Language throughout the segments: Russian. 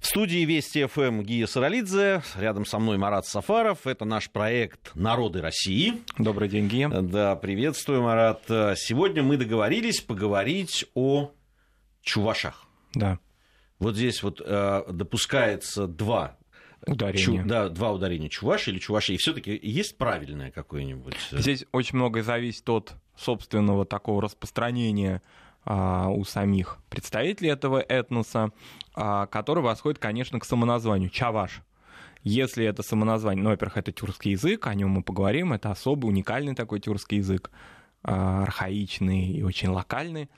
В студии Вести ФМ Гия Саралидзе. Рядом со мной Марат Сафаров. Это наш проект «Народы России». Добрый день, Гия. Да, приветствую, Марат. Сегодня мы договорились поговорить о чувашах. Да. Вот здесь вот э, допускается два Ударение. Чу, да, два ударения. Чуваши или чуваши. И все-таки есть правильное какое-нибудь? Здесь очень многое зависит от собственного такого распространения у самих представителей этого этноса, а, который восходит, конечно, к самоназванию Чаваш. Если это самоназвание, ну, во-первых, это тюркский язык, о нем мы поговорим, это особый, уникальный такой тюркский язык, а, архаичный и очень локальный.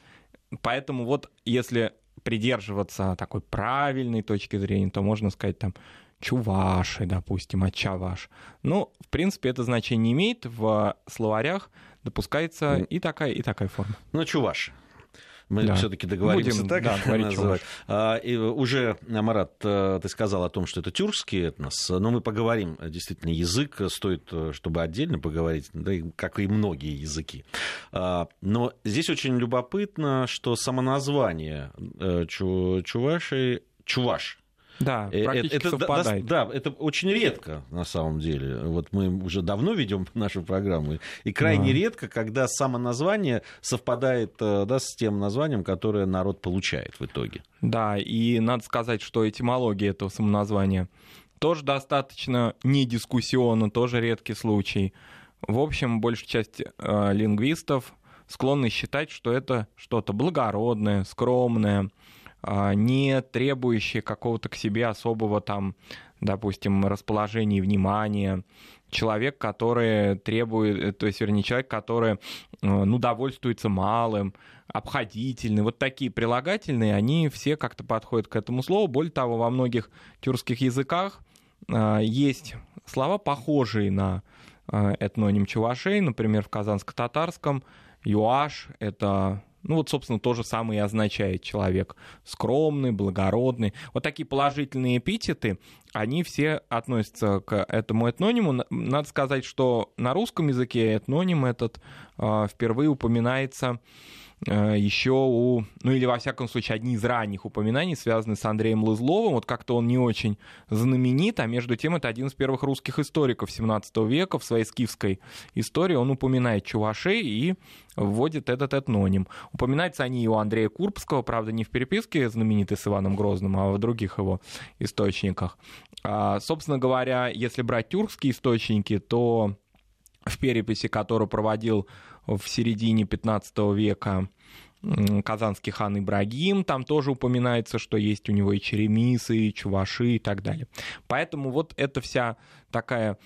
Поэтому вот если придерживаться такой правильной точки зрения, то можно сказать там чуваши, допустим, а чаваш. Ну, в принципе, это значение не имеет. В словарях допускается и такая, и такая форма. Ну, чуваши. Мы да. все-таки договоримся Будем, так да, называть. А, и уже, Марат, э, ты сказал о том, что это тюркский этнос, но мы поговорим, действительно, язык стоит, э, чтобы отдельно поговорить, да, как и многие языки. А, но здесь очень любопытно, что само название э, чуваши, чуваш, да, э, практически это, совпадает. Да, да, это очень редко на самом деле. Вот мы уже давно ведем нашу программу, и крайне да. редко, когда само название совпадает э, да, с тем названием, которое народ получает в итоге. Да, и надо сказать, что этимология этого самоназвания тоже достаточно недискуссионно, тоже редкий случай. В общем, большая часть э, лингвистов склонны считать, что это что-то благородное, скромное, не требующие какого-то к себе особого там, допустим, расположения внимания, человек, который требует, э, то есть, вернее, человек, который, э, ну, довольствуется малым, обходительный. Вот такие прилагательные, они все как-то подходят к этому слову. Более того, во многих тюркских языках а, есть слова, похожие на а, этноним чувашей, например, в казанско-татарском юаш — это ну вот, собственно, то же самое и означает человек скромный, благородный. Вот такие положительные эпитеты, они все относятся к этому этнониму. Надо сказать, что на русском языке этноним этот э, впервые упоминается еще у, ну или во всяком случае, одни из ранних упоминаний связаны с Андреем Лызловым. Вот как-то он не очень знаменит, а между тем это один из первых русских историков 17 века. В своей скифской истории он упоминает чувашей и вводит этот этноним. Упоминаются они и у Андрея Курбского, правда, не в переписке знаменитой с Иваном Грозным, а в других его источниках. А, собственно говоря, если брать тюркские источники, то в переписи, которую проводил в середине 15 века казанский хан Ибрагим, там тоже упоминается, что есть у него и черемисы, и чуваши и так далее. Поэтому вот эта вся такая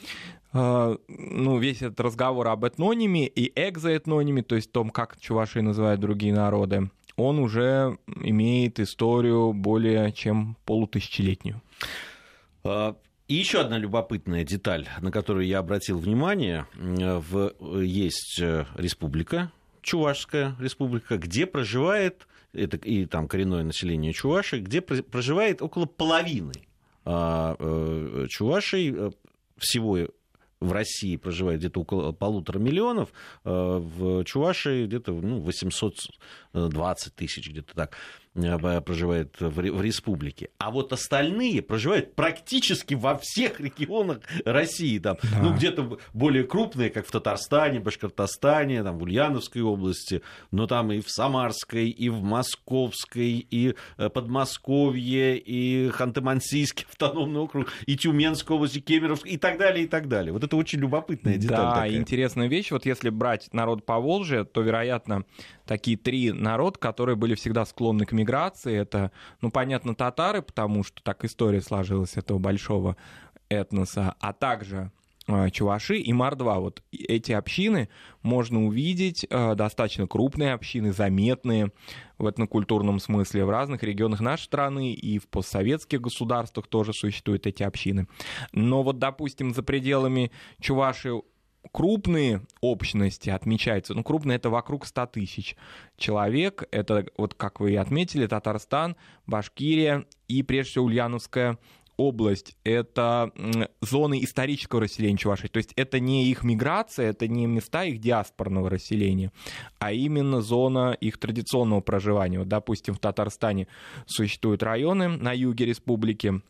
э, ну, весь этот разговор об этнониме и экзоэтнониме, то есть том, как чуваши называют другие народы, он уже имеет историю более чем полутысячелетнюю. И еще одна любопытная деталь, на которую я обратил внимание. В, есть э, республика, Чувашская республика, где проживает, это и там коренное население Чуваши, где проживает около половины а, э, чувашей, э, всего в России проживает где-то около полутора миллионов, в Чувашии где-то ну, 820 тысяч, где-то так. Проживает в республике. А вот остальные проживают практически во всех регионах России. Там, да. Ну, где-то более крупные, как в Татарстане, Башкортостане, там, в Ульяновской области, но там и в Самарской, и в Московской, и э, Подмосковье, и Ханты-Мансийский автономный округ, и Тюменская область, и Кемеровская, и так далее, и так далее. Вот это очень любопытная деталь. Да, такая. интересная вещь. Вот если брать народ по Волжье, то, вероятно, такие три народ, которые были всегда склонны к миграции. Это, ну, понятно, татары, потому что так история сложилась этого большого этноса, а также э, Чуваши и Мордва. Вот эти общины можно увидеть, э, достаточно крупные общины, заметные в этнокультурном смысле в разных регионах нашей страны и в постсоветских государствах тоже существуют эти общины. Но вот, допустим, за пределами Чуваши крупные общности отмечаются, ну, крупные это вокруг 100 тысяч человек, это, вот как вы и отметили, Татарстан, Башкирия и, прежде всего, Ульяновская область — это зоны исторического расселения Чувашии. То есть это не их миграция, это не места их диаспорного расселения, а именно зона их традиционного проживания. Вот, допустим, в Татарстане существуют районы на юге республики,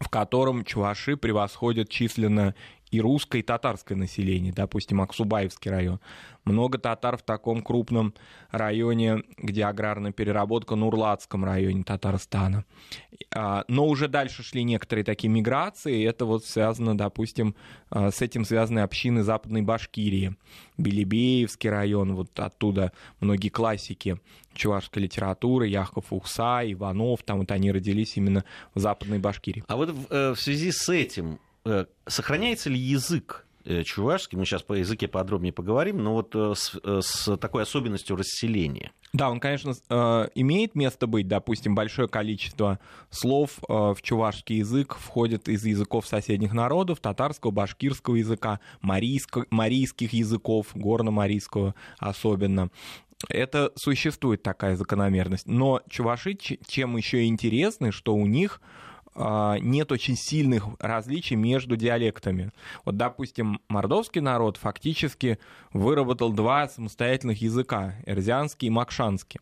в котором чуваши превосходят численно и русское, и татарское население, допустим, Аксубаевский район. Много татар в таком крупном районе, где аграрная переработка, Нурлатском районе Татарстана. А, но уже дальше шли некоторые такие миграции, и это вот связано, допустим, а, с этим связаны общины Западной Башкирии. Белебеевский район, вот оттуда многие классики чувашской литературы, Яхов Ухса, Иванов, там вот они родились именно в Западной Башкирии. А вот в, э, в связи с этим сохраняется ли язык э, чувашский, мы сейчас по языке подробнее поговорим, но вот э, с, с такой особенностью расселения. Да, он, конечно, имеет место быть. Допустим, большое количество слов в чувашский язык входит из языков соседних народов, татарского, башкирского языка, марийско, марийских языков, горно-марийского особенно. Это существует такая закономерность. Но чуваши чем еще интересны, что у них нет очень сильных различий между диалектами. Вот, допустим, мордовский народ фактически выработал два самостоятельных языка — эрзианский и макшанский.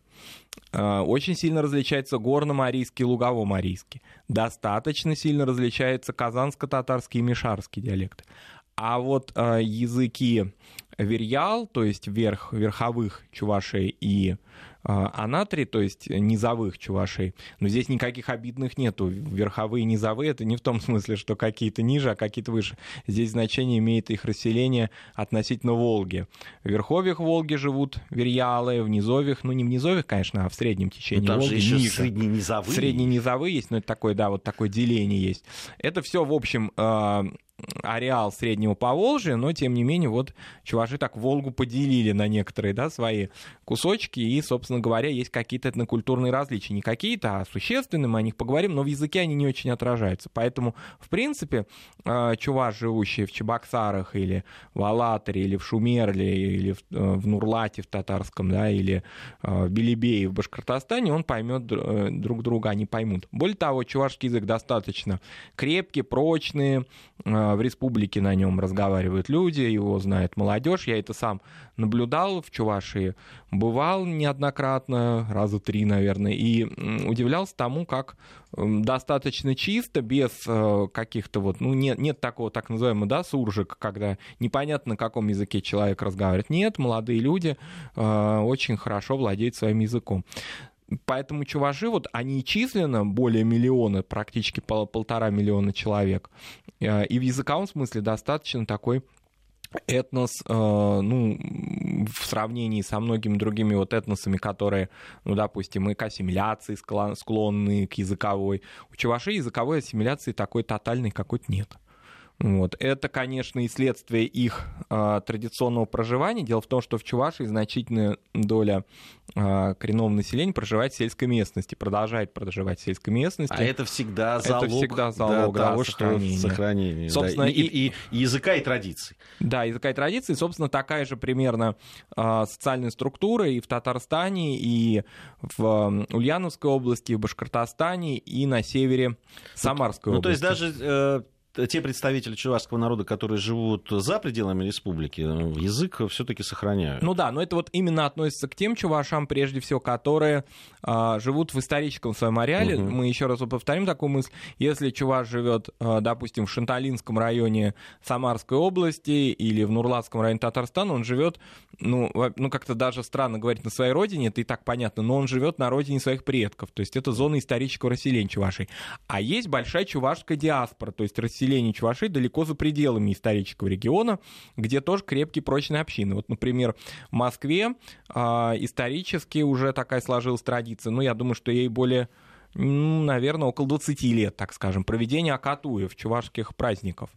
А, очень сильно различается горно-марийский и лугово-марийский. Достаточно сильно различается казанско-татарский и мишарский диалект. А вот э, языки верьял, то есть верх, верховых чувашей и а, анатрий, то есть низовых чувашей. Но здесь никаких обидных нету. Верховые и низовые — это не в том смысле, что какие-то ниже, а какие-то выше. Здесь значение имеет их расселение относительно Волги. В верховьях Волги живут верьялы, в низовьях, ну не в низовьях, конечно, а в среднем течении ну, там Волги же еще ниже. средненизовые. Средненизовые есть, но это такое, да, вот такое деление есть. Это все, в общем, а, ареал Среднего Поволжья, но тем не менее вот чуваши так Волгу поделили на некоторые да, свои кусочки, и, собственно говоря, есть какие-то этнокультурные различия. Не какие-то, а существенные, мы о них поговорим, но в языке они не очень отражаются. Поэтому, в принципе, э, чуваш, живущий в Чебоксарах или в Алатаре, или в Шумерле, или в, э, в Нурлате в татарском, да, или э, в Белебее в Башкортостане, он поймет друг друга, они поймут. Более того, чувашский язык достаточно крепкий, прочный, в республике на нем разговаривают люди, его знает молодежь. Я это сам наблюдал в Чувашии, бывал неоднократно, раза три, наверное, и удивлялся тому, как достаточно чисто, без э, каких-то вот, ну, нет, нет такого так называемого, да, суржика, когда непонятно, на каком языке человек разговаривает. Нет, молодые люди э, очень хорошо владеют своим языком. Поэтому чуваши, вот они численно более миллиона, практически пол, полтора миллиона человек. Э, и в языковом смысле достаточно такой этнос, э, ну, в сравнении со многими другими вот этносами, которые, ну, допустим, и к ассимиляции склонны, к языковой. У чувашей языковой ассимиляции такой тотальной какой-то нет. Вот. Это, конечно, и следствие их э, традиционного проживания. Дело в том, что в Чувашии значительная доля э, коренного населения проживает в сельской местности, продолжает проживать в сельской местности. А это всегда залог, это всегда залог да, того, сохранения. что сохранение. Собственно, да. и, и, и языка, и традиций. Да, языка и традиции. Собственно, такая же примерно э, социальная структура и в Татарстане, и в Ульяновской области, и в Башкортостане, и на севере Самарской ну, области. Ну, то есть даже э, те представители чувашского народа, которые живут за пределами республики, язык все-таки сохраняют. Ну да, но это вот именно относится к тем чувашам, прежде всего, которые а, живут в историческом своем ареале. Угу. Мы еще раз повторим такую мысль. Если чуваш живет, а, допустим, в Шанталинском районе Самарской области или в Нурлатском районе Татарстана, он живет, ну, ну как-то даже странно говорить на своей родине, это и так понятно, но он живет на родине своих предков. То есть это зона исторического расселения чувашей. А есть большая чувашская диаспора, то есть расселение население Чуваши далеко за пределами исторического региона, где тоже крепкие прочные общины. Вот, например, в Москве э, исторически уже такая сложилась традиция, ну, я думаю, что ей более наверное, около 20 лет, так скажем, проведения акатуев, чувашских праздников.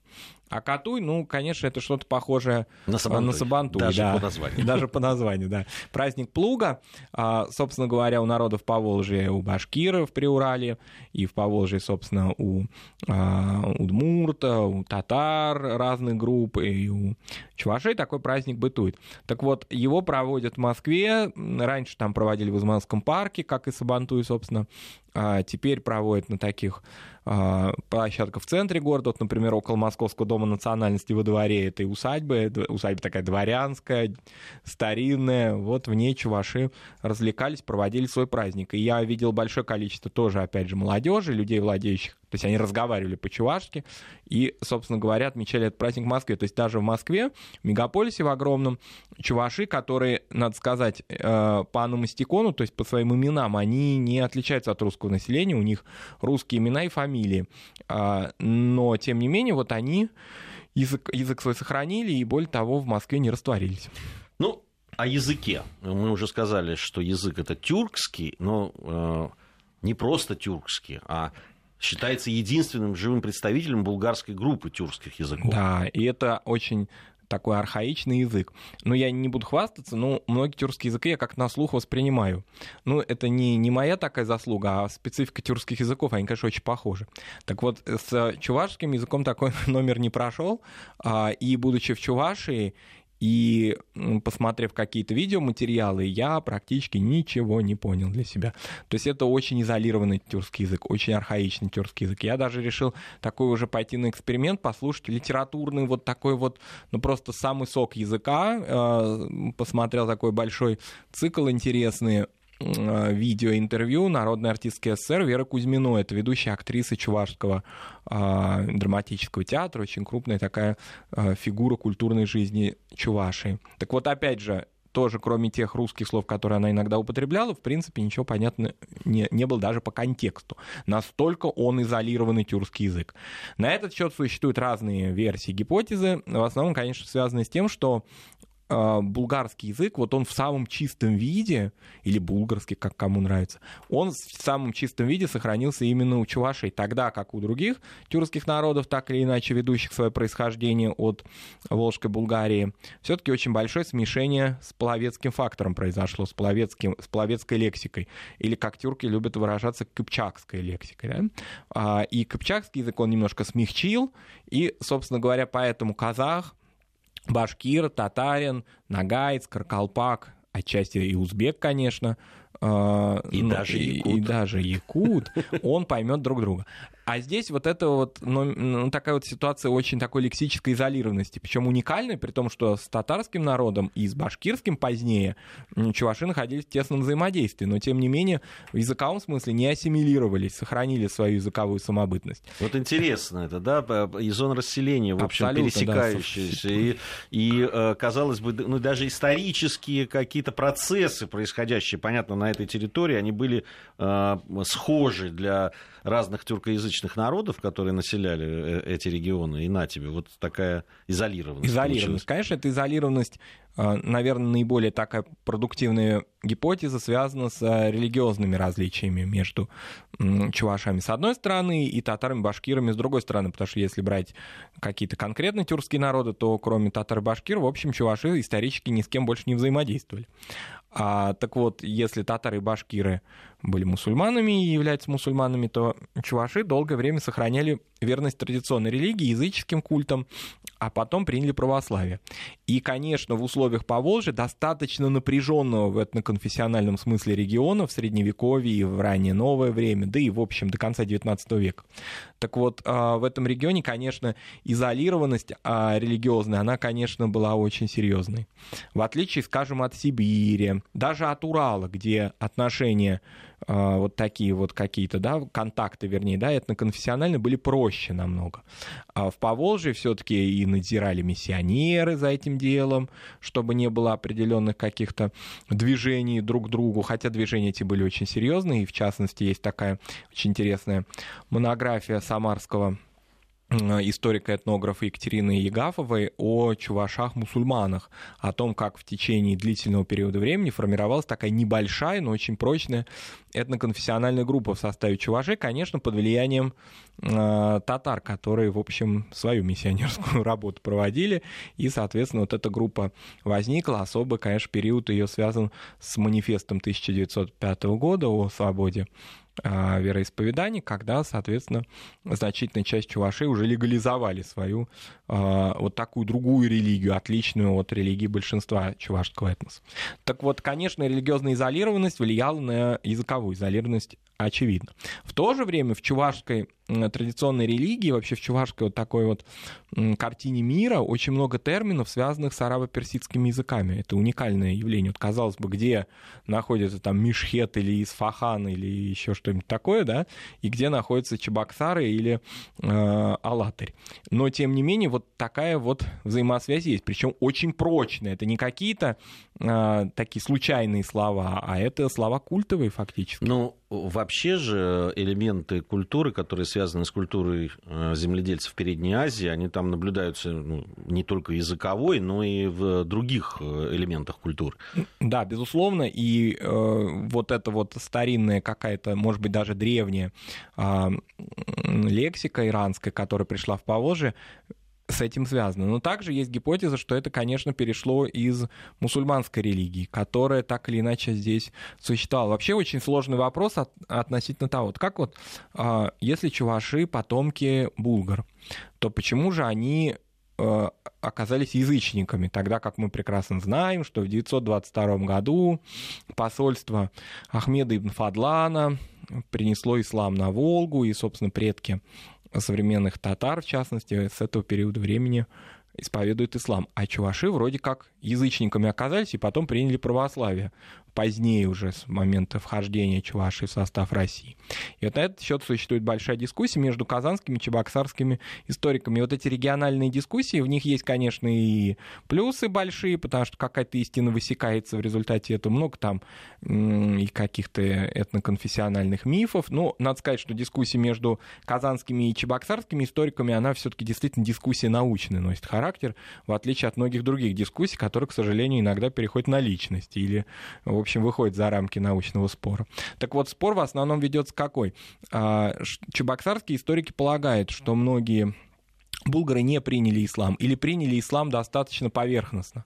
А Катуй, ну, конечно, это что-то похожее на Сабантуй, на Сабантуй даже да. по названию. Даже по названию, да. Праздник Плуга, а, собственно говоря, у народов Поволжья, у башкиров при Урале, и в Поволжье, собственно, у а, удмурта, у татар разных групп, и у чувашей такой праздник бытует. Так вот, его проводят в Москве, раньше там проводили в Изманском парке, как и Сабантуй, собственно, а теперь проводят на таких а, площадках в центре города, вот, например, около Московского дома национальности во дворе этой усадьбы, усадьба такая дворянская, старинная, вот в ней чуваши развлекались, проводили свой праздник. И я видел большое количество тоже, опять же, молодежи, людей, владеющих то есть они разговаривали по-чувашски и, собственно говоря, отмечали этот праздник в Москве. То есть даже в Москве, в мегаполисе в огромном, чуваши, которые, надо сказать, э, по аномастикону, то есть по своим именам, они не отличаются от русского населения, у них русские имена и фамилии. А, но, тем не менее, вот они язык, язык свой сохранили и, более того, в Москве не растворились. Ну, о языке. Мы уже сказали, что язык это тюркский, но э, не просто тюркский, а считается единственным живым представителем булгарской группы тюркских языков. Да, и это очень такой архаичный язык. Но я не буду хвастаться, но многие тюркские языки я как на слух воспринимаю. Ну, это не, не моя такая заслуга, а специфика тюркских языков, они, конечно, очень похожи. Так вот, с чувашским языком такой номер не прошел, а, и будучи в Чувашии, и посмотрев какие-то видеоматериалы, я практически ничего не понял для себя. То есть это очень изолированный тюркский язык, очень архаичный тюркский язык. Я даже решил такой уже пойти на эксперимент, послушать литературный вот такой вот, ну просто самый сок языка. Э, посмотрел такой большой цикл интересный видеоинтервью народной артистки СССР Вера Кузьмино. Это ведущая актриса Чувашского э, драматического театра, очень крупная такая э, фигура культурной жизни Чувашии. Так вот, опять же, тоже, кроме тех русских слов, которые она иногда употребляла, в принципе, ничего понятно не, не было даже по контексту. Настолько он изолированный тюркский язык. На этот счет существуют разные версии, гипотезы. В основном, конечно, связаны с тем, что булгарский язык, вот он в самом чистом виде, или булгарский, как кому нравится, он в самом чистом виде сохранился именно у чувашей, тогда как у других тюркских народов, так или иначе ведущих свое происхождение от Волжской Булгарии, все-таки очень большое смешение с половецким фактором произошло, с, половецким, с половецкой лексикой, или, как тюрки любят выражаться, кыпчакской лексикой. Да? А, и кыпчакский язык он немножко смягчил, и, собственно говоря, поэтому казах, башкир, татарин, нагаец, каркалпак, отчасти и узбек, конечно, а, и, ну, даже якут. и даже якут, он поймет друг друга. А здесь вот это вот, ну, ну, такая вот ситуация очень такой лексической изолированности, причем уникальная, при том, что с татарским народом и с башкирским позднее чуваши находились в тесном взаимодействии, но тем не менее в языковом смысле не ассимилировались, сохранили свою языковую самобытность. Вот интересно это, да, и зон расселения, в общем, Абсолютно, пересекающиеся, да. и, и, э, казалось бы, ну, даже исторические какие-то процессы, происходящие, понятно, на этой территории, они были э, схожи для разных тюркоязычных народов, которые населяли э, эти регионы, и на тебе вот такая изолированность. Изолированность, получилась. конечно, это изолированность а, наверное, наиболее такая продуктивная гипотеза связана с а, религиозными различиями между чувашами с одной стороны и татарами, башкирами с другой стороны, потому что если брать какие-то конкретные тюркские народы, то кроме татар и башкир, в общем, чуваши исторически ни с кем больше не взаимодействовали. А, так вот, если татары и башкиры были мусульманами и являются мусульманами, то чуваши долгое время сохраняли верность традиционной религии, языческим культам, а потом приняли православие. И, конечно, в условиях Поволжья, достаточно напряженного в этноконфессиональном смысле региона в Средневековье и в раннее новое время, да и, в общем, до конца XIX века. Так вот, а, в этом регионе, конечно, изолированность а, религиозная, она, конечно, была очень серьезной. В отличие, скажем, от Сибири, даже от Урала, где отношения вот такие вот какие-то, да, контакты, вернее, да, этноконфессиональные были проще намного. А в Поволжье все-таки и надзирали миссионеры за этим делом, чтобы не было определенных каких-то движений друг к другу, хотя движения эти были очень серьезные, и в частности есть такая очень интересная монография самарского историка-этнографа Екатерины Егафовой о чувашах-мусульманах, о том, как в течение длительного периода времени формировалась такая небольшая, но очень прочная этноконфессиональная группа в составе чувашей, конечно, под влиянием э, татар, которые, в общем, свою миссионерскую работу проводили, и, соответственно, вот эта группа возникла. Особо, конечно, период ее связан с манифестом 1905 года о свободе вероисповеданий, когда, соответственно, значительная часть чувашей уже легализовали свою а, вот такую другую религию, отличную от религии большинства чувашского этноса. Так вот, конечно, религиозная изолированность влияла на языковую изолированность очевидно. В то же время в чувашской традиционной религии, вообще в чувашской вот такой вот картине мира очень много терминов, связанных с арабо-персидскими языками. Это уникальное явление. Вот, казалось бы, где находится там Мишхет или Исфахан или еще что-нибудь такое, да, и где находится Чебоксары или э, Алатырь. Но, тем не менее, вот такая вот взаимосвязь есть, причем очень прочная. Это не какие-то э, такие случайные слова, а это слова культовые фактически. Ну, вообще же элементы культуры, которые связаны с культурой э, земледельцев Передней Азии, они там наблюдаются ну, не только языковой, но и в других э, элементах культуры. Да, безусловно, и э, вот эта вот старинная какая-то, может быть, даже древняя э, лексика иранская, которая пришла в Поволжье, с этим связано. Но также есть гипотеза, что это, конечно, перешло из мусульманской религии, которая так или иначе здесь существовала. Вообще очень сложный вопрос от, относительно того, вот как вот, э, если чуваши потомки булгар, то почему же они э, оказались язычниками, тогда как мы прекрасно знаем, что в 922 году посольство Ахмеда ибн Фадлана принесло ислам на Волгу, и, собственно, предки современных татар, в частности, с этого периода времени исповедуют ислам. А чуваши вроде как язычниками оказались и потом приняли православие позднее уже, с момента вхождения Чувашии в состав России. И вот на этот счет существует большая дискуссия между казанскими и чебоксарскими историками. И вот эти региональные дискуссии, в них есть, конечно, и плюсы большие, потому что какая-то истина высекается в результате этого. Много там и каких-то этноконфессиональных мифов. Но надо сказать, что дискуссия между казанскими и чебоксарскими историками, она все-таки действительно дискуссия научная носит характер, в отличие от многих других дискуссий, которые, к сожалению, иногда переходят на личности или, в общем, выходит за рамки научного спора. Так вот, спор в основном ведется какой? А, чебоксарские историки полагают, что многие булгары не приняли ислам или приняли ислам достаточно поверхностно.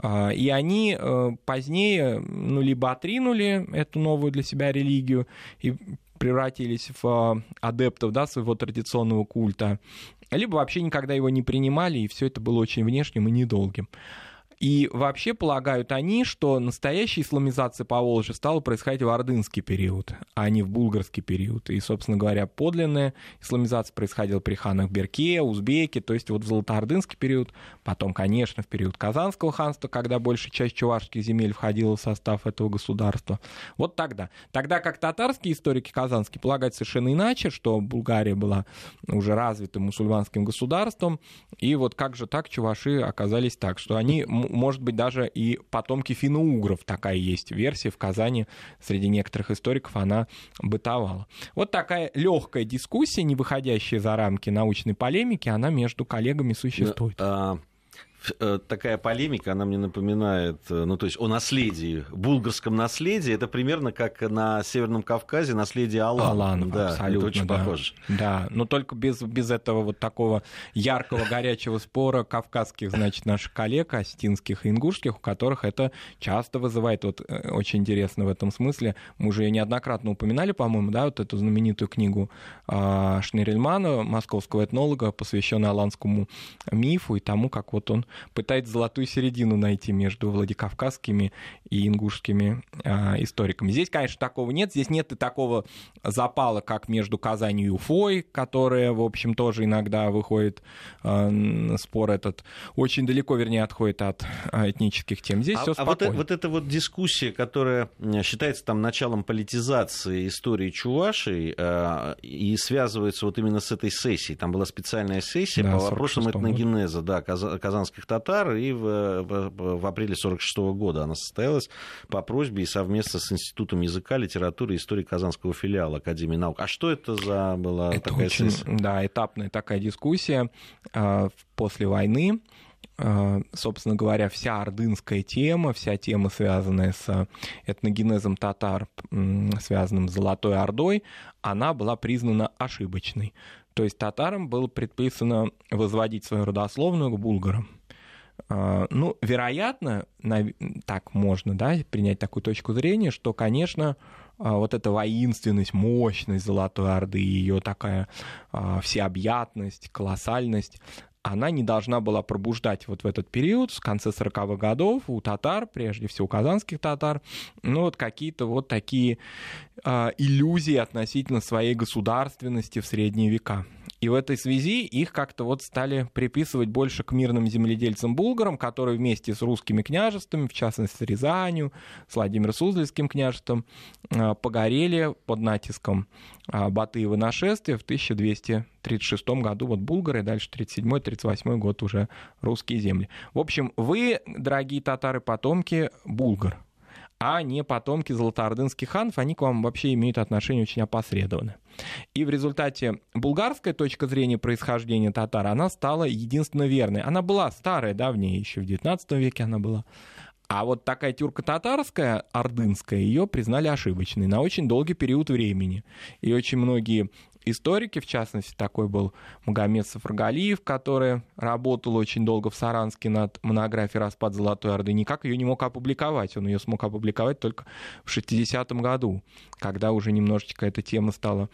А, и они э, позднее ну, либо отринули эту новую для себя религию и превратились в а, адептов да, своего традиционного культа, либо вообще никогда его не принимали, и все это было очень внешним и недолгим. И вообще полагают они, что настоящая исламизация Поволжья стала происходить в ордынский период, а не в булгарский период. И, собственно говоря, подлинная исламизация происходила при ханах Берке, Узбеке, то есть вот в золотоордынский период, потом, конечно, в период Казанского ханства, когда большая часть чувашских земель входила в состав этого государства. Вот тогда. Тогда как татарские историки казанские полагают совершенно иначе, что Булгария была уже развитым мусульманским государством, и вот как же так чуваши оказались так, что они может быть, даже и потомки финно-угров. Такая есть версия в Казани. Среди некоторых историков она бытовала. Вот такая легкая дискуссия, не выходящая за рамки научной полемики, она между коллегами существует. А, Э, такая полемика, она мне напоминает, э, ну, то есть о наследии, булгарском наследии, это примерно как на Северном Кавказе наследие Алана. Алана, да, абсолютно, это очень да. похоже. Да, но только без, без этого вот такого яркого, горячего спора кавказских, значит, наших коллег, осетинских и ингушских, у которых это часто вызывает, вот э, очень интересно в этом смысле, мы уже ее неоднократно упоминали, по-моему, да, вот эту знаменитую книгу а, Шнерельмана, московского этнолога, посвященную аланскому мифу и тому, как вот он пытается золотую середину найти между владикавказскими и ингушскими э, историками. Здесь, конечно, такого нет. Здесь нет и такого запала, как между Казанью и Уфой, которая, в общем, тоже иногда выходит, э, спор этот очень далеко, вернее, отходит от э, этнических тем. Здесь а, все спокойно. А вот, вот эта вот дискуссия, которая считается там началом политизации истории Чувашей э, и связывается вот именно с этой сессией. Там была специальная сессия да, по вопросам этногенеза, да, казанских казанских татар, и в, в, в апреле 1946 года она состоялась по просьбе и совместно с Институтом языка, литературы и истории Казанского филиала Академии наук. А что это за была это такая очень, сессия? Да, этапная такая дискуссия э, после войны собственно говоря, вся ордынская тема, вся тема, связанная с этногенезом татар, связанным с Золотой Ордой, она была признана ошибочной. То есть татарам было предписано возводить свою родословную к булгарам. Ну, вероятно, так можно да, принять такую точку зрения, что, конечно, вот эта воинственность, мощность Золотой Орды, ее такая всеобъятность, колоссальность, она не должна была пробуждать вот в этот период, с конца 40-х годов, у татар, прежде всего у казанских татар, ну вот какие-то вот такие э, иллюзии относительно своей государственности в средние века. И в этой связи их как-то вот стали приписывать больше к мирным земледельцам-булгарам, которые вместе с русскими княжествами, в частности с Рязанью, с Владимир-Суздальским княжеством, а, погорели под натиском а, Батыева нашествия в 1236 году. Вот булгары, дальше 37-38 год уже русские земли. В общем, вы, дорогие татары, потомки булгар а не потомки золотоордынских ханов, они к вам вообще имеют отношение очень опосредованно. И в результате булгарская точка зрения происхождения татар, она стала единственно верной. Она была старая, давнее, еще в XIX веке она была. А вот такая тюрко-татарская, ордынская, ее признали ошибочной на очень долгий период времени. И очень многие историки, в частности, такой был Магомед Сафрагалиев, который работал очень долго в Саранске над монографией «Распад Золотой Орды», никак ее не мог опубликовать. Он ее смог опубликовать только в 60-м году, когда уже немножечко эта тема стала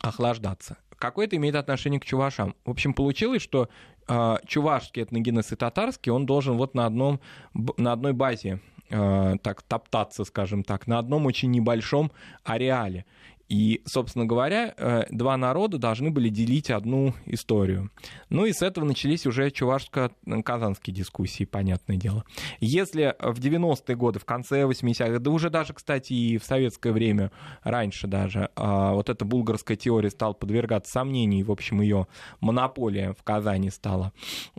охлаждаться. Какое это имеет отношение к чувашам? В общем, получилось, что э, чувашский этногенез и татарский, он должен вот на, одном, на одной базе э, так топтаться, скажем так, на одном очень небольшом ареале. И, собственно говоря, э, два народа должны были делить одну историю. Ну и с этого начались уже чувашско-казанские дискуссии, понятное дело. Если в 90-е годы, в конце 80-х, да уже даже, кстати, и в советское время, раньше даже, а, вот эта булгарская теория стала подвергаться сомнению, в общем, ее монополия в Казани стала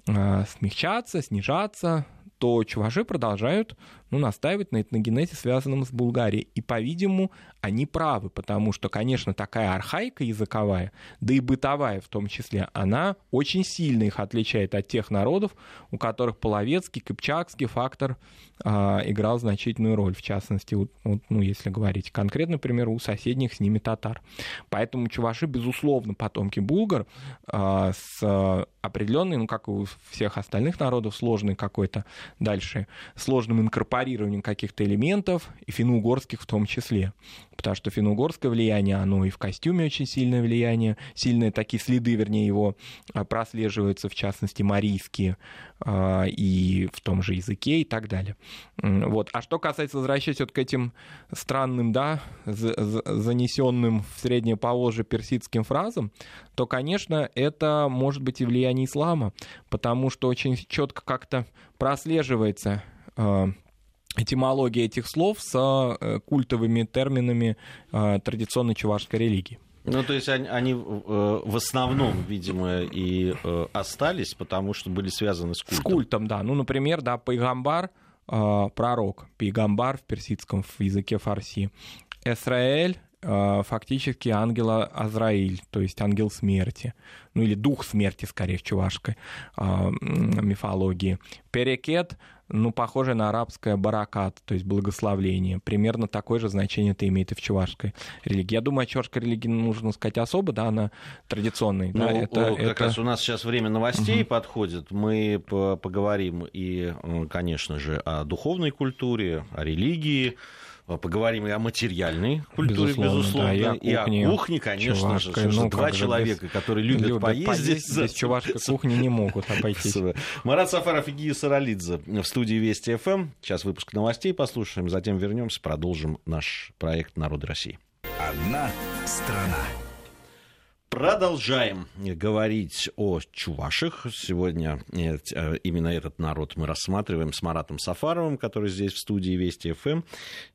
а, смягчаться, снижаться, то чуваши продолжают ну, настаивать на этногенезе, связанном с Булгарией. И, по-видимому, они правы, потому что, конечно, такая архаика языковая, да и бытовая в том числе, она очень сильно их отличает от тех народов, у которых половецкий, кыпчакский фактор а, играл значительную роль, в частности, вот, ну, если говорить конкретно, например, у соседних с ними татар. Поэтому чуваши, безусловно, потомки булгар а, с определенной, ну, как и у всех остальных народов, сложной какой-то дальше, сложным инкорпорированием каких-то элементов, и финно-угорских в том числе потому что финно-угорское влияние, оно и в костюме очень сильное влияние, сильные такие следы, вернее, его а, прослеживаются, в частности, марийские, а, и в том же языке и так далее. Вот. А что касается, возвращаясь вот к этим странным, да, занесенным в среднее Поволжье персидским фразам, то, конечно, это может быть и влияние ислама, потому что очень четко как-то прослеживается а, этимология этих слов с э, культовыми терминами э, традиционной чувашской религии. Ну, то есть они, они э, в основном, видимо, и остались, потому что были связаны с культом. С культом, да. Ну, например, да, Пайгамбар, пророк, Пайгамбар в персидском, в языке фарси. Эсраэль, фактически ангела Азраиль, то есть ангел смерти, ну или дух смерти, скорее, в чувашской мифологии. Перекет ну, похоже на арабское баракат, то есть благословление. Примерно такое же значение это имеет и в чувашской религии. Я думаю, о чувашской религии нужно сказать особо, да, она традиционная. Ну, да, это, как это... раз у нас сейчас время новостей угу. подходит. Мы поговорим и, конечно же, о духовной культуре, о религии, Поговорим и о материальной культуре, безусловно, безусловно да, и, о кухне, и о кухне, конечно же. Ну, два человека, без, которые любят, любят поездить. поездить без чувашской кухни не могут обойтись. Марат Сафаров и Гия Саралидзе в студии Вести ФМ. Сейчас выпуск новостей послушаем, затем вернемся, продолжим наш проект «Народы России». Одна страна. Продолжаем говорить о чувашах. Сегодня э, именно этот народ мы рассматриваем с Маратом Сафаровым, который здесь в студии Вести ФМ.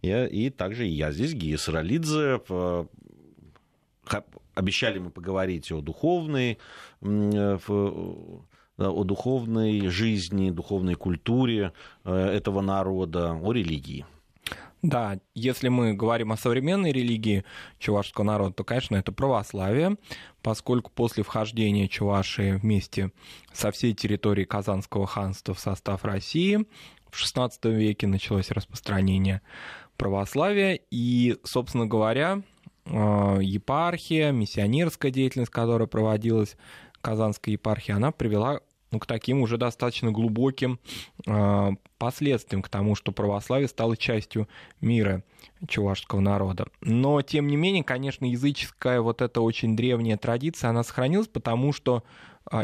Я, и также я здесь, Гия Саралидзе. Обещали мы поговорить о духовной, э, о духовной жизни, духовной культуре этого народа, о религии. Да, если мы говорим о современной религии чувашского народа, то, конечно, это православие, поскольку после вхождения Чувашии вместе со всей территорией Казанского ханства в состав России в XVI веке началось распространение православия, и, собственно говоря, э, епархия, миссионерская деятельность, которая проводилась Казанской епархии, она привела ну, к таким уже достаточно глубоким э, последствиям, к тому, что православие стало частью мира чувашского народа. Но, тем не менее, конечно, языческая вот эта очень древняя традиция, она сохранилась, потому что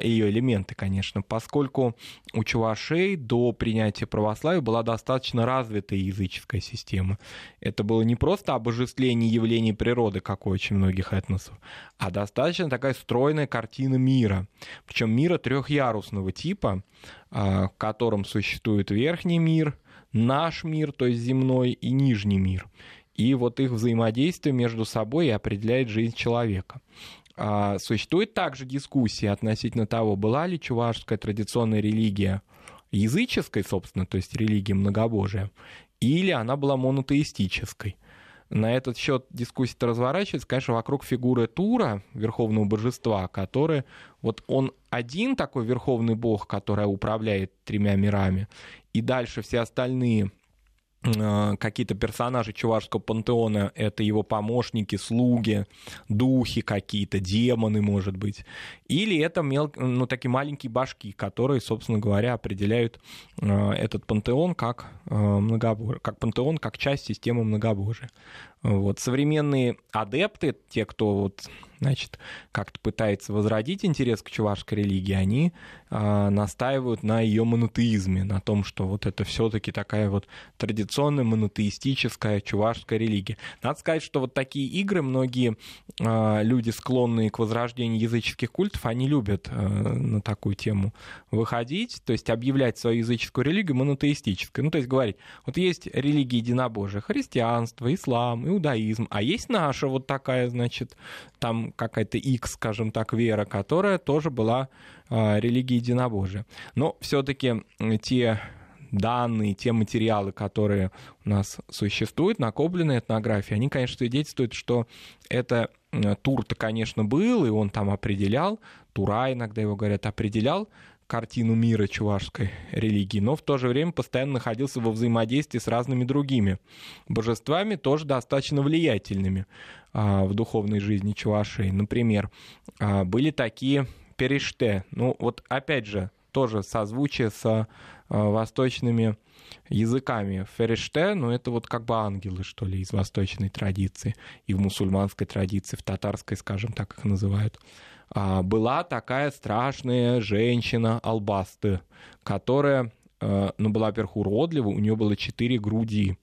ее элементы, конечно, поскольку у чувашей до принятия православия была достаточно развитая языческая система. Это было не просто обожествление явлений природы, как у очень многих этносов, а достаточно такая стройная картина мира. Причем мира трехярусного типа, а, в котором существует верхний мир, наш мир, то есть земной, и нижний мир. И вот их взаимодействие между собой и определяет жизнь человека. А, существует также дискуссия относительно того, была ли чувашская традиционная религия языческой, собственно, то есть религия многобожия, или она была монотеистической. На этот счет дискуссия разворачивается, конечно, вокруг фигуры Тура, верховного божества, который, вот он один такой верховный бог, который управляет тремя мирами, и дальше все остальные какие-то персонажи чувашского пантеона, это его помощники, слуги, духи какие-то, демоны, может быть. Или это мел... ну, такие маленькие башки, которые, собственно говоря, определяют э, этот пантеон как, э, многобор... как пантеон, как часть системы многобожия. Вот. Современные адепты, те, кто вот, значит, как-то пытается возродить интерес к чувашской религии, они э, настаивают на ее монотеизме, на том, что вот это все-таки такая вот традиционная монотеистическая чувашская религия. Надо сказать, что вот такие игры многие э, люди, склонные к возрождению языческих культов, они любят э, на такую тему выходить, то есть объявлять свою языческую религию монотеистической. Ну, то есть говорить, вот есть религия единобожия, христианство, ислам, иудаизм, а есть наша вот такая, значит, там какая-то X, скажем так, вера, которая тоже была э, религией единобожия. Но все-таки те данные, те материалы, которые у нас существуют, накопленные этнографии, они, конечно, свидетельствуют, что это тур-то, конечно, был, и он там определял, Тура иногда его говорят, определял картину мира чувашской религии, но в то же время постоянно находился во взаимодействии с разными другими божествами, тоже достаточно влиятельными а, в духовной жизни чувашей. Например, а, были такие переште. Ну вот опять же, тоже созвучие с а, восточными языками. Фериште, ну это вот как бы ангелы, что ли, из восточной традиции, и в мусульманской традиции, в татарской, скажем так, их называют. А, была такая страшная женщина Албасты, которая э, ну, была, во-первых, уродлива, у нее было четыре груди.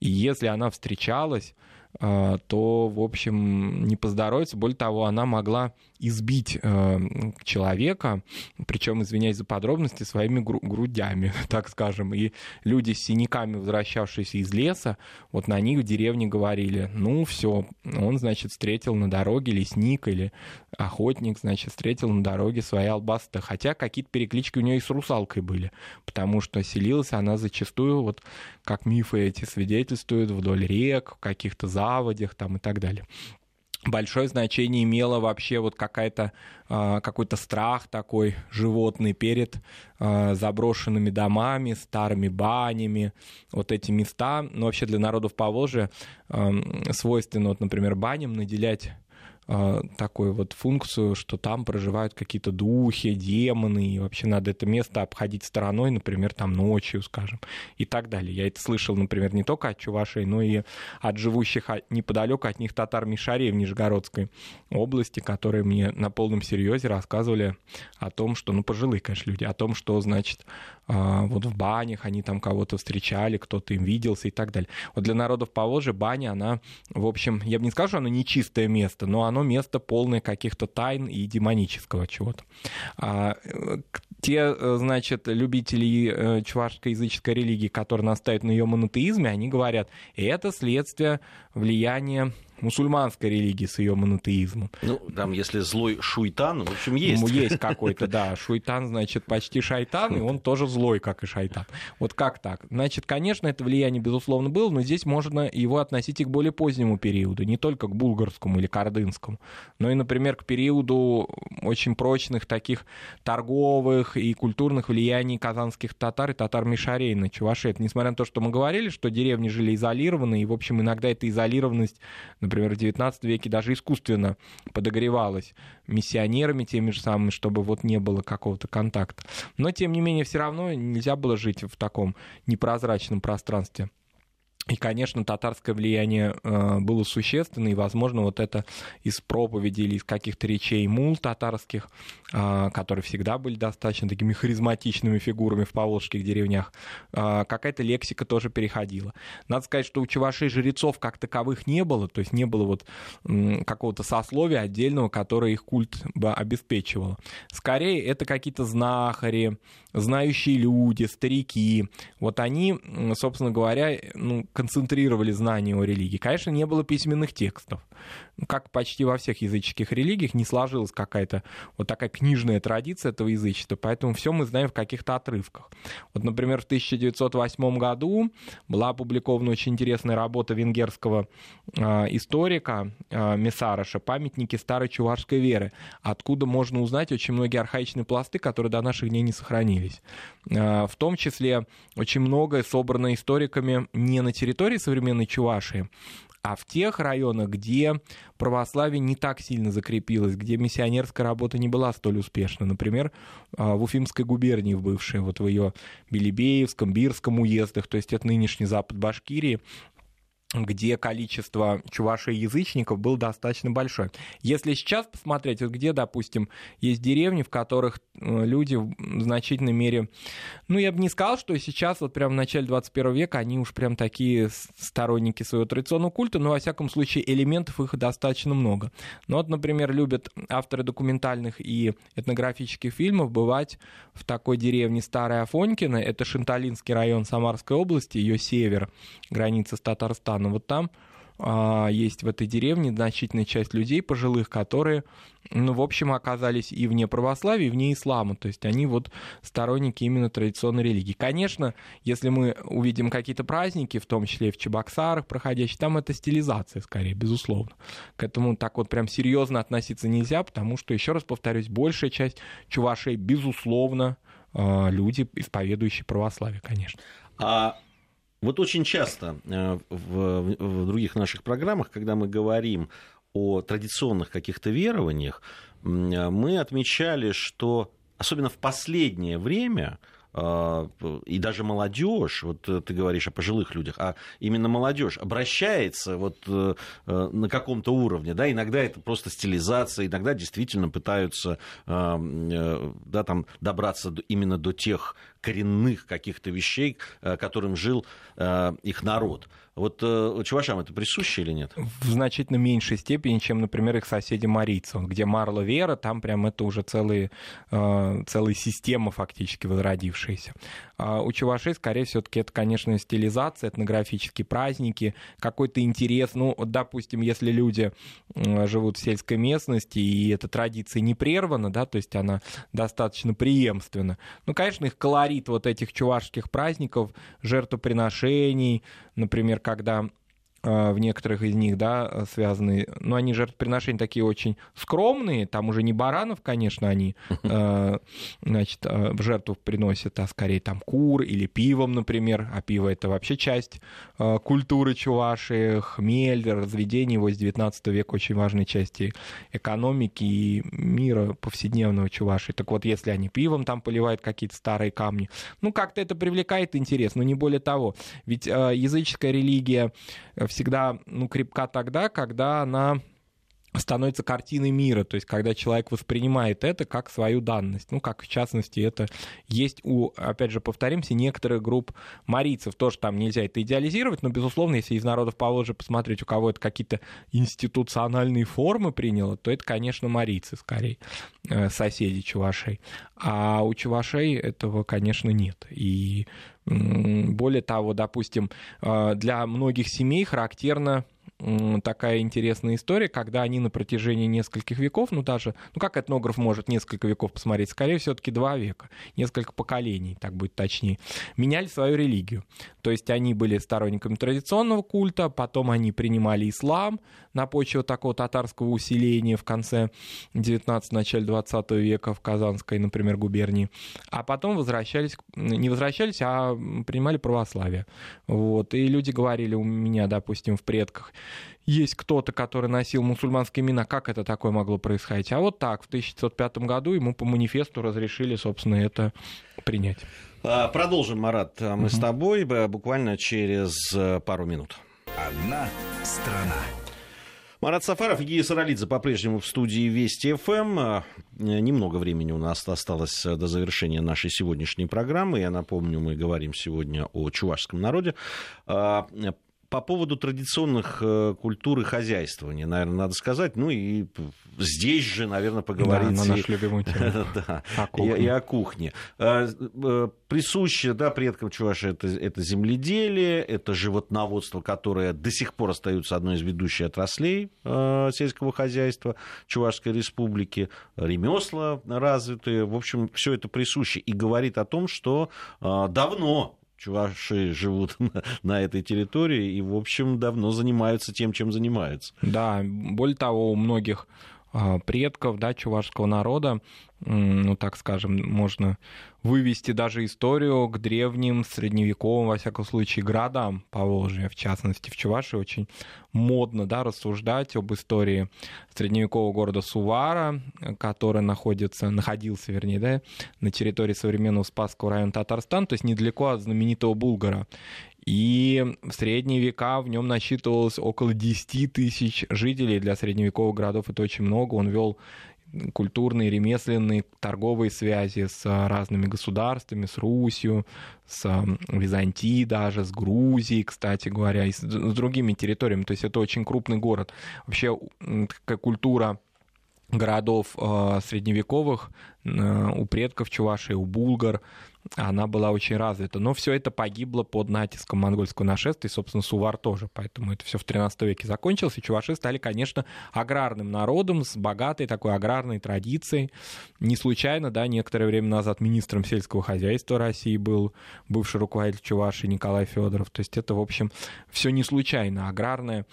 И если она встречалась то, в общем, не поздоровится. Более того, она могла избить э, человека, причем, извиняюсь за подробности, своими грудями, так скажем. И люди с синяками, возвращавшиеся из леса, вот на них в деревне говорили, ну все, он, значит, встретил на дороге лесник или охотник, значит, встретил на дороге свои албасты. Хотя какие-то переклички у нее и с русалкой были, потому что селилась она зачастую, вот как мифы эти свидетельствуют, вдоль рек, в каких-то заводях там и так далее большое значение имело вообще вот какая-то э, какой-то страх такой животный перед э, заброшенными домами, старыми банями, вот эти места. Но вообще для народов Поволжья свойственно, вот, например, баням наделять а, такую вот функцию, что там проживают какие-то духи, демоны, и вообще надо это место обходить стороной, например, там ночью, скажем, и так далее. Я это слышал, например, не только от чувашей, но и от живущих неподалеку от них татар Мишарей в Нижегородской области, которые мне на полном серьезе рассказывали о том, что, ну, пожилые, конечно, люди, о том, что, значит, вот в банях они там кого-то встречали, кто-то им виделся и так далее. Вот для народов Поволжья баня, она, в общем, я бы не сказал, что она нечистое место, но оно место полное каких-то тайн и демонического чего-то. Те, значит, любители чувашскоязыческой религии, которые настаивают на ее монотеизме, они говорят, это следствие влияния мусульманской религии с ее монотеизмом. Ну, там, если злой шуйтан, в общем, есть. Ну, есть какой-то, да. Шуйтан, значит, почти шайтан, и он тоже злой, как и шайтан. Вот как так? Значит, конечно, это влияние, безусловно, было, но здесь можно его относить и к более позднему периоду, не только к булгарскому или кардынскому, но и, например, к периоду очень прочных таких торговых и культурных влияний казанских татар и татар Мишарей на Чувашет. Несмотря на то, что мы говорили, что деревни жили изолированно, и, в общем, иногда эта изолированность, например, в XIX веке даже искусственно подогревалась миссионерами теми же самыми, чтобы вот не было какого-то контакта. Но, тем не менее, все равно нельзя было жить в таком непрозрачном пространстве. И, конечно, татарское влияние э, было существенно, и, возможно, вот это из проповедей или из каких-то речей мул татарских, э, которые всегда были достаточно такими харизматичными фигурами в поволжских деревнях, э, какая-то лексика тоже переходила. Надо сказать, что у чувашей жрецов как таковых не было, то есть не было вот какого-то сословия отдельного, которое их культ бы обеспечивало. Скорее, это какие-то знахари, знающие люди, старики. Вот они, собственно говоря, ну, концентрировали знания о религии. Конечно, не было письменных текстов. Как почти во всех языческих религиях, не сложилась какая-то вот такая книжная традиция этого язычества, поэтому все мы знаем в каких-то отрывках. Вот, например, в 1908 году была опубликована очень интересная работа венгерского э, историка э, Месараша «Памятники старой чувашской веры», откуда можно узнать очень многие архаичные пласты, которые до наших дней не сохранились. Э, в том числе очень многое собрано историками не на территории современной Чувашии, а в тех районах, где православие не так сильно закрепилось, где миссионерская работа не была столь успешна. Например, а, в Уфимской губернии, в бывшей, вот в ее Белебеевском, Бирском уездах, то есть это нынешний запад Башкирии, где количество чувашей-язычников было достаточно большое. Если сейчас посмотреть, вот где, допустим, есть деревни, в которых э, люди в значительной мере, ну, я бы не сказал, что сейчас, вот прямо в начале 21 века, они уж прям такие сторонники своего традиционного культа, но, во всяком случае, элементов их достаточно много. Ну, вот, например, любят авторы документальных и этнографических фильмов бывать в такой деревне Старая Афонькина, это Шанталинский район Самарской области, ее север, граница с Татарстаном, но вот там а, есть в этой деревне значительная часть людей пожилых, которые, ну, в общем, оказались и вне православия, и вне ислама. То есть они вот сторонники именно традиционной религии. Конечно, если мы увидим какие-то праздники, в том числе и в Чебоксарах проходящие, там это стилизация скорее, безусловно. К этому так вот прям серьезно относиться нельзя, потому что, еще раз повторюсь, большая часть чувашей, безусловно, а, люди, исповедующие православие, конечно. А вот очень часто э, в, в других наших программах, когда мы говорим о традиционных каких-то верованиях, мы отмечали, что особенно в последнее время а, и даже молодежь, вот э, ты говоришь о пожилых людях, а именно молодежь обращается вот э, э, на каком-то уровне, да, иногда это просто стилизация, иногда действительно пытаются да, там, добраться именно до тех коренных каких-то вещей, которым жил их народ. Вот э, чувашам это присуще или нет? В значительно меньшей степени, чем, например, их соседи марийцы. Где Марла Вера, там прям это уже целые, э, целая система фактически возродившаяся. А у чувашей, скорее, все-таки это, конечно, стилизация, этнографические праздники, какой-то интерес. Ну, допустим, если люди живут в сельской местности, и эта традиция не прервана, да, то есть она достаточно преемственна, ну, конечно, их колорит вот этих чувашских праздников, жертвоприношений, например, когда Э, в некоторых из них, да, связаны, но они жертвоприношения такие очень скромные, там уже не баранов, конечно, они, э, значит, э, в жертву приносят, а скорее там кур или пивом, например, а пиво это вообще часть культуры чуваши, хмель, разведение его с 19 века очень важной части экономики и мира повседневного чуваши. Так вот, если они пивом там поливают какие-то старые камни, ну, как-то это привлекает интерес, но не более того. Ведь языческая религия всегда ну, крепка тогда, когда она становится картиной мира, то есть когда человек воспринимает это как свою данность, ну, как в частности это есть у, опять же, повторимся, некоторых групп марийцев, тоже там нельзя это идеализировать, но, безусловно, если из народов Поволжья посмотреть, у кого это какие-то институциональные формы приняло, то это, конечно, марийцы скорее, э, соседи чувашей, а у чувашей этого, конечно, нет, и более того, допустим, э, для многих семей характерно такая интересная история, когда они на протяжении нескольких веков, ну даже, ну как этнограф может несколько веков посмотреть, скорее все-таки два века, несколько поколений, так будет точнее, меняли свою религию. То есть они были сторонниками традиционного культа, потом они принимали ислам на почве такого татарского усиления в конце 19 начале 20 века в Казанской, например, губернии, а потом возвращались, не возвращались, а принимали православие. Вот. И люди говорили у меня, допустим, в предках, есть кто-то, который носил мусульманские имена, как это такое могло происходить? А вот так, в 1905 году ему по манифесту разрешили, собственно, это принять. А, продолжим, Марат, мы угу. с тобой буквально через э, пару минут. Одна страна. Марат Сафаров и Гия Саралидзе по-прежнему в студии Вести ФМ. А, немного времени у нас осталось до завершения нашей сегодняшней программы. Я напомню, мы говорим сегодня о чувашском народе. По поводу традиционных э, культур и хозяйствования, наверное, надо сказать. Ну и здесь же, наверное, поговорить да, на нашу любимую тему. да, о и, и о кухне. Э, э, присуще да, предкам Чуваши это, это земледелие, это животноводство, которое до сих пор остается одной из ведущих отраслей сельского хозяйства Чувашской республики, ремесла развитые. В общем, все это присуще и говорит о том, что давно чуваши живут на, этой территории и, в общем, давно занимаются тем, чем занимаются. Да, более того, у многих а, предков да, чувашского народа, ну так скажем, можно вывести даже историю к древним, средневековым, во всяком случае, городам по Волжье, в частности, в Чувашии очень модно да, рассуждать об истории средневекового города Сувара, который находится, находился, вернее, да, на территории современного Спасского района Татарстан, то есть недалеко от знаменитого Булгара. И в средние века в нем насчитывалось около 10 тысяч жителей. Для средневековых городов это очень много. Он вел культурные, ремесленные, торговые связи с разными государствами, с Русью, с Византией даже, с Грузией, кстати говоря, и с другими территориями. То есть это очень крупный город. Вообще такая культура городов э, средневековых у предков Чувашии, у булгар, она была очень развита. Но все это погибло под натиском монгольского нашествия, и, собственно, Сувар тоже. Поэтому это все в 13 веке закончилось, и чуваши стали, конечно, аграрным народом с богатой такой аграрной традицией. Не случайно, да, некоторое время назад министром сельского хозяйства России был бывший руководитель Чуваши Николай Федоров. То есть это, в общем, все не случайно. Аграрная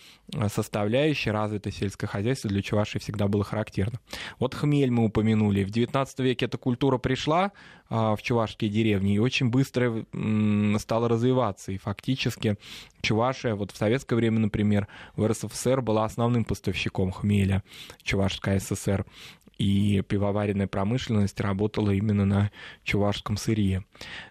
составляющая, развитое сельское хозяйство для Чуваши всегда было характерно. Вот хмель мы упомянули. В 19 веке эта культура пришла а, в чувашские деревни и очень быстро стала развиваться. И фактически Чувашия, вот в советское время, например, в РСФСР была основным поставщиком хмеля, Чувашская ССР и пивоваренная промышленность работала именно на чувашском сырье.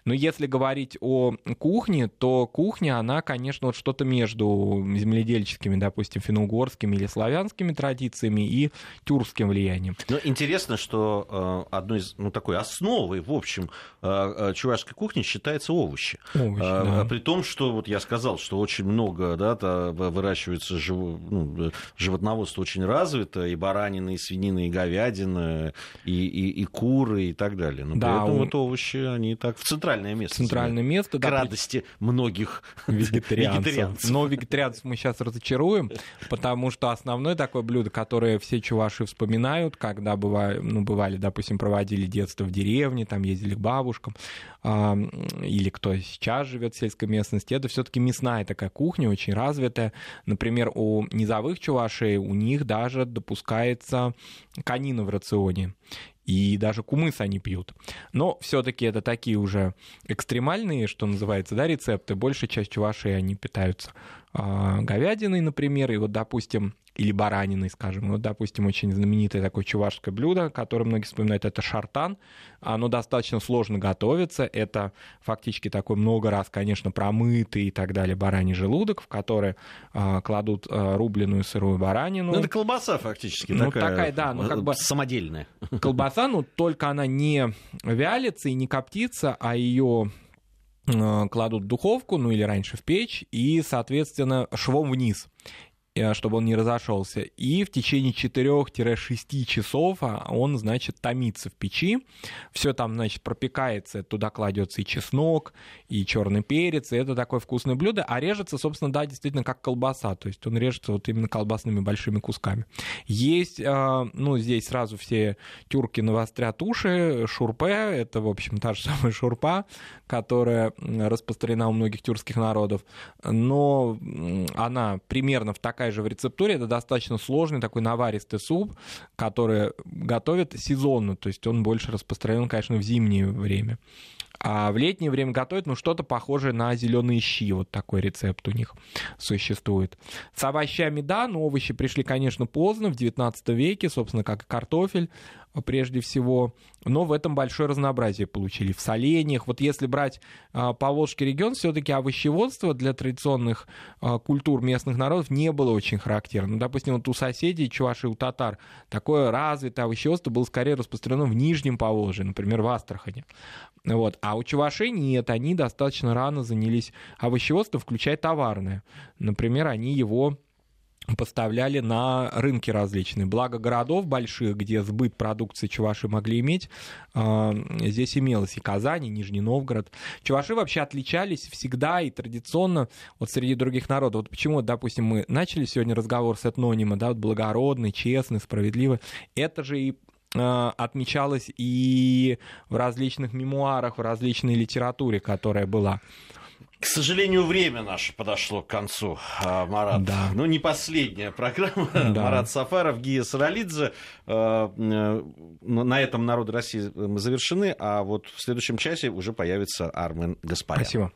Но если говорить о кухне, то кухня, она, конечно, вот что-то между земледельческими, допустим, финно-угорскими или славянскими традициями и тюркским влиянием. Но интересно, что э, одной из, ну, такой основой, в общем, э, э чувашской кухни считается овощи. овощи э, да. При том, что, вот я сказал, что очень много, да, выращивается жив, ну, животноводство очень развито, и баранины, и свинины, и говядина, говядина, и, и, и куры, и так далее. Но да, при этом у... вот овощи, они так в центральное место. Центральное место, да. К радости многих вегетарианцев. вегетарианцев. Но вегетарианцев мы сейчас разочаруем, потому что основное такое блюдо, которое все чуваши вспоминают, когда бывали, ну, бывали, допустим, проводили детство в деревне, там ездили к бабушкам, или кто сейчас живет в сельской местности, это все-таки мясная такая кухня, очень развитая. Например, у низовых чувашей у них даже допускается конина в рационе и даже кумыс они пьют. Но все-таки это такие уже экстремальные, что называется, да, рецепты. Большая часть чувашей они питаются э, говядиной, например, и вот, допустим, или бараниной, скажем. Вот, допустим, очень знаменитое такое чувашское блюдо, которое многие вспоминают, это шартан. Оно достаточно сложно готовится. Это фактически такой много раз, конечно, промытый и так далее бараний желудок, в который э, кладут э, рубленую сырую баранину. Ну, это колбаса фактически. Ну, такая, такая, да, ну, как бы... Самодельная. Колбаса, ну, только она не вялится и не коптится, а ее э, кладут в духовку, ну или раньше в печь, и, соответственно, швом вниз. Э, чтобы он не разошелся. И в течение 4-6 часов а, он, значит, томится в печи. Все там, значит, пропекается, туда кладется и чеснок, и черный перец, и это такое вкусное блюдо. А режется, собственно, да, действительно, как колбаса. То есть он режется вот именно колбасными большими кусками. Есть, э, ну, здесь сразу все тюрки навострят уши. Шурпе, это, в общем, та же самая шурпа, которая распространена у многих тюркских народов. Но она примерно в такая же в рецептуре. Это достаточно сложный такой наваристый суп, который готовят сезонно, то есть он больше распространен, конечно, в зимнее время. А в летнее время готовят, ну, что-то похожее на зеленые щи. Вот такой рецепт у них существует. С овощами, да, но овощи пришли, конечно, поздно, в 19 веке, собственно, как и картофель прежде всего, но в этом большое разнообразие получили. В соленьях, вот если брать а, Поволжский регион, все-таки овощеводство для традиционных а, культур местных народов не было очень характерно. Ну, допустим, вот у соседей, чуваши, у татар, такое развитое овощеводство было скорее распространено в Нижнем Поволжье, например, в Астрахане. Вот. А у чувашей нет, они достаточно рано занялись овощеводством, включая товарное. Например, они его поставляли на рынки различные. Благо городов больших, где сбыт продукции чуваши могли иметь, а, здесь имелось и Казань, и Нижний Новгород. Чуваши вообще отличались всегда и традиционно вот среди других народов. Вот почему, допустим, мы начали сегодня разговор с этнонима, да, вот благородный, честный, справедливый. Это же и а, отмечалось и в различных мемуарах, в различной литературе, которая была. К сожалению, время наше подошло к концу, а, Марат. Да. Ну, не последняя программа. Да. Марат Сафаров, Гия Саралидзе. А, э, на этом «Народы России» мы завершены, а вот в следующем часе уже появится Армен Гаспарян. Спасибо.